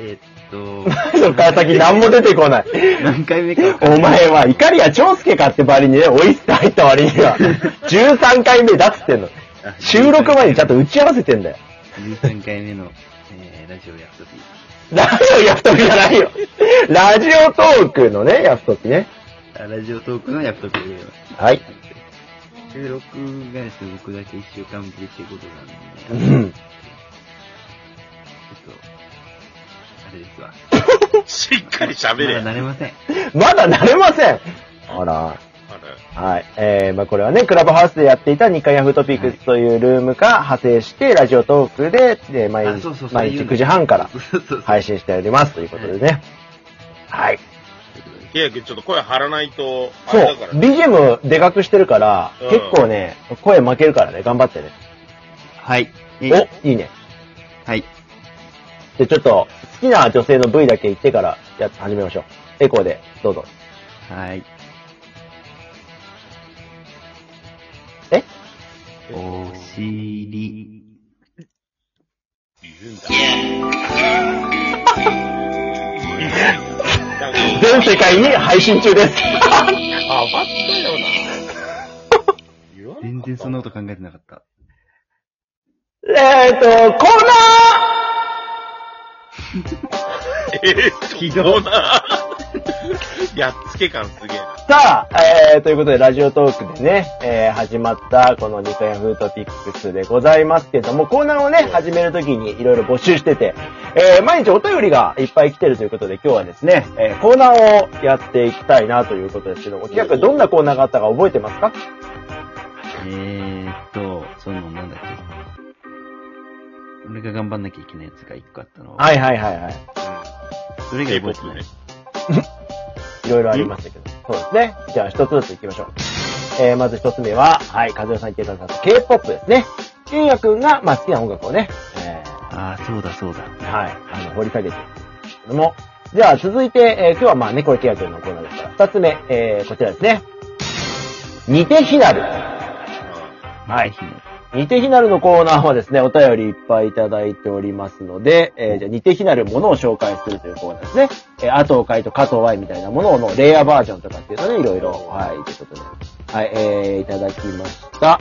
えっと、そっから先何も出てこない。何回目か。お前は、怒りや長介かって割にね、オイスター入った割には、13回目だっつってんの。あ収録前にちゃんと打ち合わせてんだよ。13回目の、えー、ラジオやっとき。ラジオヤフトピじゃないよ。ラジオトークのね、ヤフトピね。あラジオトークのやっときでございます。はい。収録がですね、僕だけ1週間ぶりっていうことなんで、うね、ちょっん。あれですわ。しっかり喋れ。まだ慣れません。まだ慣れません。あら。あはい。えー、まあこれはね、クラブハウスでやっていた日刊ヤフートピックスというルームから派生して、ラジオトークで、で毎日あそうそうそう毎日9時半からそうそうそう。配信しておりますということでね。はい。ケイヤ君ちょっと声張らないと、あそうれだから、ね。BGM でかくしてるから、うん結構ね、声負けるからね、頑張ってね。はい。えお、いいね。はい。で、ちょっと、好きな女性の部位だけ言ってから、や始めましょう。エコーで、どうぞ。はい。え？お尻。全世界に配信中です。あ、ったよな。全然そんなこと考えてなかった。えーと、コーナー えー、ひどいな。やっつけ感すげえな。さあ、えー、ということで、ラジオトークでね、えー、始まった、このニカヤフートピックスでございますけども、コーナーをね、始めるときにいろいろ募集してて、えー、毎日お便りがいっぱい来てるということで、今日はですね、えー、コーナーをやっていきたいなということですけども、企画どんなコーナーがあったか覚えてますか？えーっと、その、なんだっけ。俺が頑張んなきゃいけないやつが一個あったの。い。はいはいはいはい。それが覚えてない。いろいろありましたけど。そうですね。じゃあ一つずつ行きましょう。えー、まず一つ目は、はい、和代さん言ってくださった K-POP ですね。ゆうやくんが、まあ好きな音楽をね、えああ、そうだそうだ。ー、はい、あの、掘り下げてるんですけども。じゃあ続いて、えー、今日はまあね、これケア君のコーナーですから、二つ目、えー、こちらですね。似て非なる。はい。似て非なるのコーナーはですね、お便りいっぱいいただいておりますので、えーじゃあ似て非なるものを紹介するというコーナーですね。えー、あとかいと加藤愛みたいなもののレイヤーバージョンとかっていうのね、いろいろ、はい、ということで。はい、えー、いただきました。は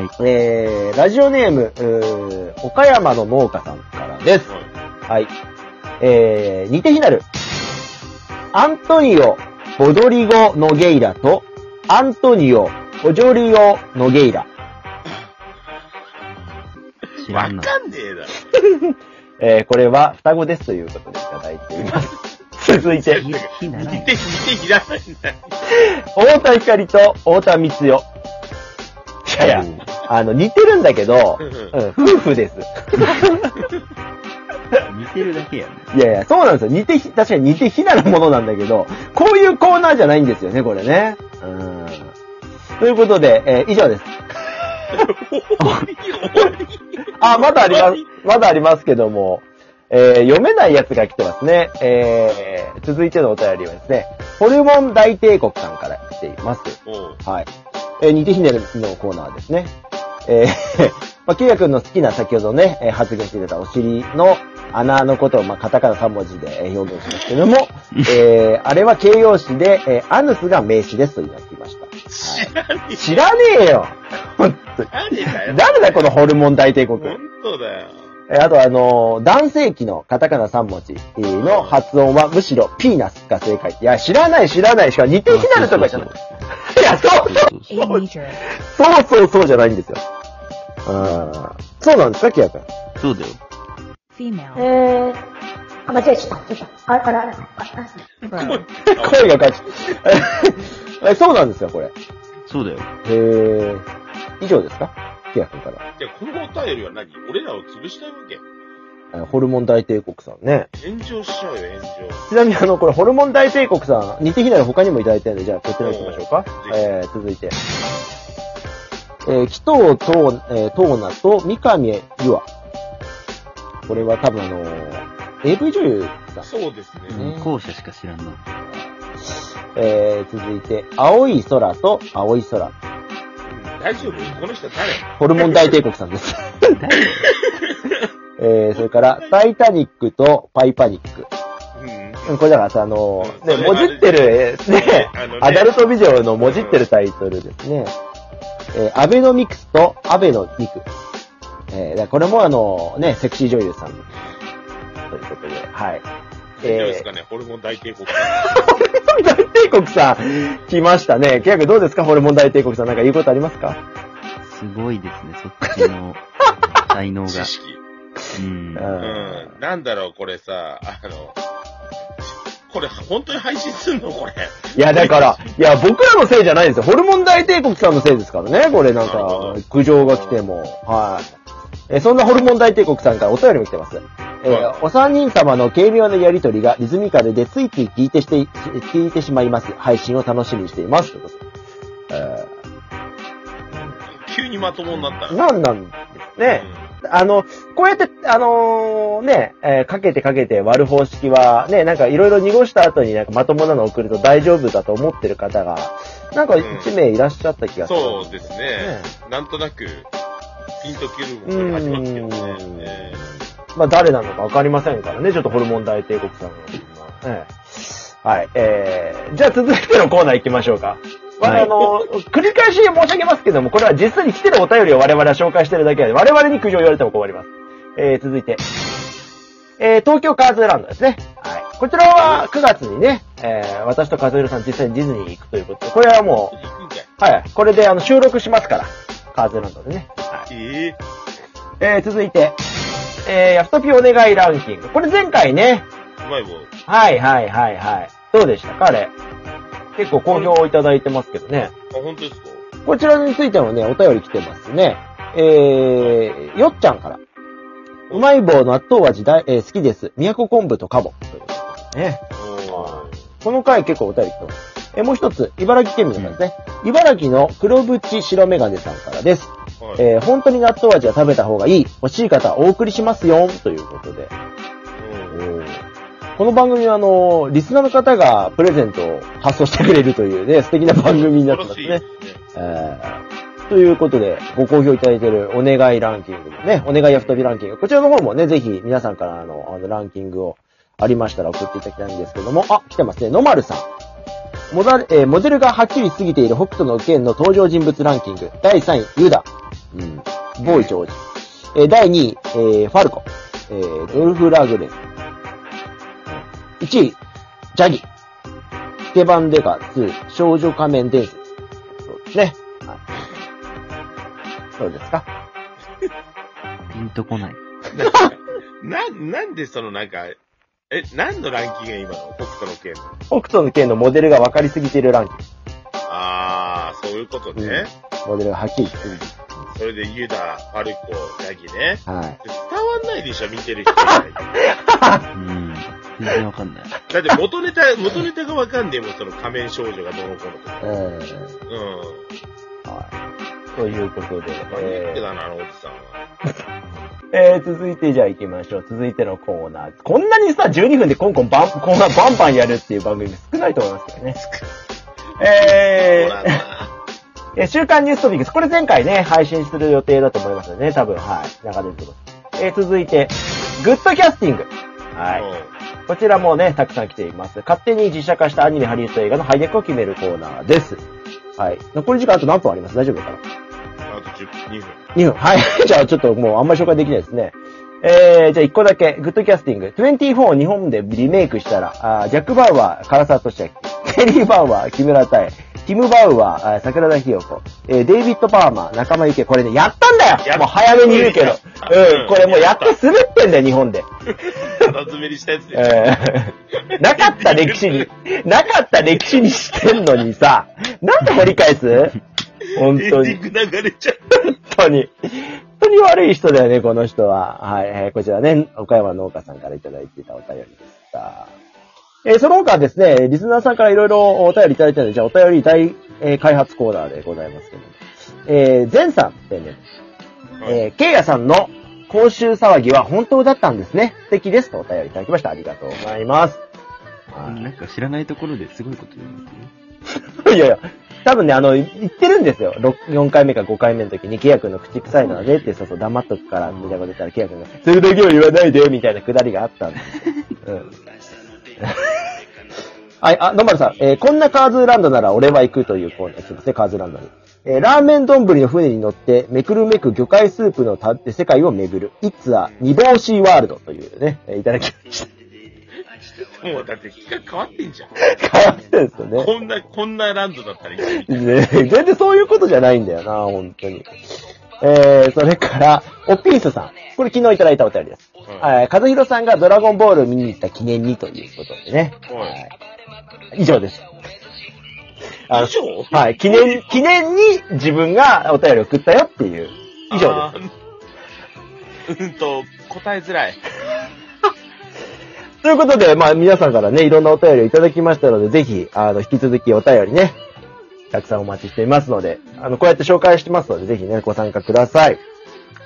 い。えー、ラジオネーム、うー岡山の農家さんからです。はい。えー、似て非なる。アントニオ・ボドリゴ・ノゲイラと、アントニオ・ボジョリオ・ノゲイラ。わ知らんな。かんねえだろ。えー、これは双子ですということでいただいています。続いて、似て、似ていらないん。太田光と太田光代。いやいや、あの、似てるんだけど、うん、夫婦です。似てるだけやね。いやいや、そうなんですよ。似てひ、確かに似て非なるものなんだけど、こういうコーナーじゃないんですよね、これね。うん。ということで、えー以上です。あ、まだあります、まだありますけども、えー読めないやつが来てますね。えー続いてのお便りはですね、ホルモン大帝国さんから来ています。はい。えー、似て非なるのコーナーですね。えー、まあ、キュウヤ君の好きな先ほどね、えー発言してくれたお尻の穴のことを、まあ、カタカナ3文字でえー表現しますけども、えー、あれは形容詞で、えー、アヌスが名詞ですと言いきました。知らねえ。知らねえよ本当に。誰だよ。誰だこのホルモン大帝国。本当だよ。えーあとあのー男性器のカタカナ3文字の発音はむしろピーナスが正解。いや、知らない知らないしか似て非なるとかじゃない。いや、そうそうそうそう.そうそうじゃないんですよ。うん。そうなんですか、キヤ君？そうだよ。Female. えー、あ、間違えちゃった。ちょっと。あ、あら、あら、あ、あ、声がかち。え、そうなんですよ、これ。そうだよ。へー。以上ですか？キヤ君から。じゃあ、このお便りは何？俺らを潰したいわけえーホルモン大帝国さんね。炎上しちゃうよ、炎上。ちなみにあの、これ、ホルモン大帝国さん、似て非なる他にもいただいてるんで、じゃあ、こちら行きましょうか。えー、続いて。えー、紀藤と、えー、トーナと三上優愛。これは多分あのー、AV 女優だ。そうですね。うん後者しか知らんな。えー、続いて、青い空と青い空。うん大丈夫？この人誰？ホルモン大帝国さんです。えー、それから、タイタニックとパイパニック。うん。うんこれだからさ、あのー、ね、もじってる、えーね アダルトビデオのもじってるタイトルですね。えーアベノミクスとアベノミク。えー、これもあの、ね、セクシー女優さん。ということで、はい。大丈夫でえすかね？ホルモン大帝国。ー、大帝国さん、来ましたね。ケヤ君どうですか？ホルモン大帝国さん。なんか言うことありますか？すごいですね、そっちの 才能が。知識。うん。ううん。なんだろう、これさ、あの、これ本当に配信すんの？これ。いや、だから、いや、僕らのせいじゃないんですよ。ホルモン大帝国さんのせいですからね。これなんか、苦情が来ても。はい。え、そんなホルモン大帝国さんからお便りも来てます。えーはお三人様の軽妙なやりとりがリズミカルでついつい聞いてして、聞いてしまいます。配信を楽しみにしています。ということでえ急にまともになった。なんなんですね。あの、こうやって、あのーね、えーかけてかけて割る方式は、ね、なんかいろいろ濁した後になんかまともなの送ると大丈夫だと思ってる方が、なんか一名いらっしゃった気がする。そうですね。なんとなく、ピンとくるものがありますけどね。えまあ誰なのかわかりませんからね、ちょっとホルモン大帝国さんの。ええはい、えー、じゃあ続いてのコーナー行きましょうか。まあ、あの、繰り返し申し上げますけども、これは実際に来てるお便りを我々は紹介してるだけで、我々に苦情言われても困ります。えー、続いて。えー、東京カーズランドですね。はい。こちらは9月にね、えー、私とカズエルさん実際にディズニーに行くということで、これはも。う、はい、これであの収録しますから、カーズランドでね。はい。ええー、続いて、えー、ヤフトピお願いランキング。これ前回ね、ー、うまい棒。はいはいはいはい。どうでしたかあれ？結構好評をいただいてますけどね。あ、本当ですか？こちらについてもね、お便り来てますね。えー、よっちゃんから。うまい棒納豆味大、えー好きです。都昆布とカボ。ね。おこの回結構お便り来てます。えーもう一つ、茨城県民の方ですね。茨城の黒縁白メガネさんからです。ーはい。えー本当に納豆味は食べた方がいい。欲しい方お送りしますよ。ということで。うんこの番組はあの、リスナーの方がプレゼントを発送してくれるというね、素敵な番組になってますね。えー、ということで、ご好評いただいているお願いランキングもね、お願いヤフトビランキング。こちらの方もね、ぜひ皆さんからあの、あのランキングをありましたら送っていただきたいんですけども、あ、来てますね。ノマルさん。モダル、えーモデルがはっきり過ぎている北斗の剣の登場人物ランキング。第3位、ユダ。うん。ボーイジョージ。えー第2位、えーファルコ。えードルフ・ラグレン。1位、ジャギ。スケバンデカ2、少女仮面伝説。そうですね。はい。そうですか？ピンとこない。な、なんでそのなんか、え、何のランキングが今の？北斗の剣の。北斗の剣のモデルが分かりすぎているランキング。あー、そういうことね。モデルがはっきりしすぎて。それでユダ、ファルコ、ヤギね。はい。伝わんないでしょ、見てる人以外に。うん。全然わかんない。だって元ネタ、元ネタがわかんねえもん、その仮面少女がどうのこうのとか。うん。うん。はい。ということで、マニアックえだな、あのおじさんは。ーえー続いてじゃあ行きましょう。続いてのコーナー。こんなにさ、12分でコンコンバン、コーナーバンバンやるっていう番組少ないと思いますけどね。えほらな。えー、週刊ニューストピックス。これ前回ね、配信する予定だと思いますよね。多分、はい。流れると思います。えー続いて、グッドキャスティング。はい。こちらもね、たくさん来ています。勝手に実写化したアニメハリウッド映画の配役を決めるコーナーです。はい。残り時間あと何分あります？大丈夫かな？うん。あと10、2分。2分。はい。じゃあちょっともうあんまり紹介できないですね。えー、じゃあ1個だけ、グッドキャスティング。24を日本でリメイクしたら、あージャック・バウアー、唐沢寿明、ケリー・バウアー、木村太江、ティム・バウアー、桜田ひよ子、えーデイビッド・パーマー、仲間由紀恵。これね、やったんだよもう早めに言うけど。うん、これもうやって滑ってんだよ、日本で。ただ滑りしたやつで。えーなかった歴史に、なかった歴史にしてんのにさ、なんで掘り返す？本当に、流れちゃ。本当に。当に悪い人だよね、この人は。はい、えーこちらね、岡山農家さんからいただいていたお便りでした。えーその他ですね、リスナーさんからいろいろお便りいただいたので、じゃあお便り大、えー開発コーナーでございますけども。えー、ゼンさんってね、えー、ケイヤさんの公衆騒ぎは本当だったんですね。素敵ですとお便りいただきました。ありがとうございます。はいなんか知らないところですごいこと言うんですね。いやいや、多分ね、あの、言ってるんですよ。ろ4回目か5回目の時に、ケイヤ君の口臭いのはねって、そうそう、黙っとくから、みたいなこと言ったら、ケイヤ君が、それだけは言わないで、みたいなくだりがあったんですよ。うん。はい、あ、野丸さん、えーこんなカーズーランドなら俺は行くというコーナーですね、カーズーランドに。えーラーメン丼の船に乗って、めくるめく魚介スープのた世界を巡る、イッツア二帽子ワールドというね、えーいただきました。もうだって企画変わってんじゃん。変わってるんですよね。こんな、こんなランドだったらいい。ね全然そういうことじゃないんだよな、本当に。えー、それから、おピースさん。これ昨日いただいたお便りです。うんはい、和弘さんがドラゴンボールを見に行った記念にということでね。はいはい以上です。あの以上？はい、記念、記念に自分がお便りを送ったよっていう。以上あーうんと、答えづらい。です。ということで、まあ皆さんからね、いろんなお便りをいただきましたので、ぜひ、あの、引き続きお便りね、たくさんお待ちしていますので、あの、こうやって紹介してますので、ぜひね、ご参加ください。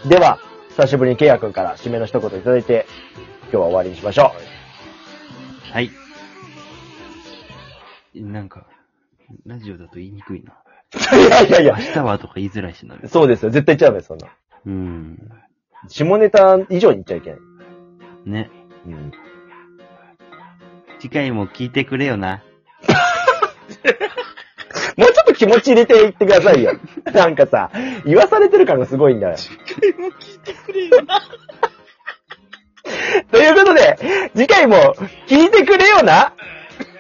では、久しぶりにケイヤ君から締めの一言いただいて、今日は終わりにしましょはい。なんか、ラジオだと言いにくいな。う。いやいやいや明、日はとか言いづらいしな。そうですよ。絶対言っちゃうよ、そんな。うん。下ネタ以上に言っちゃいけない。ね。うん。次回も聞いてくれよな。もうちょっと気持ち入れていってくださいよ。なんかさ、言わされてる感がすごいんだよ。もう聞いてくれよな。ということで、次回も聞いてくれよな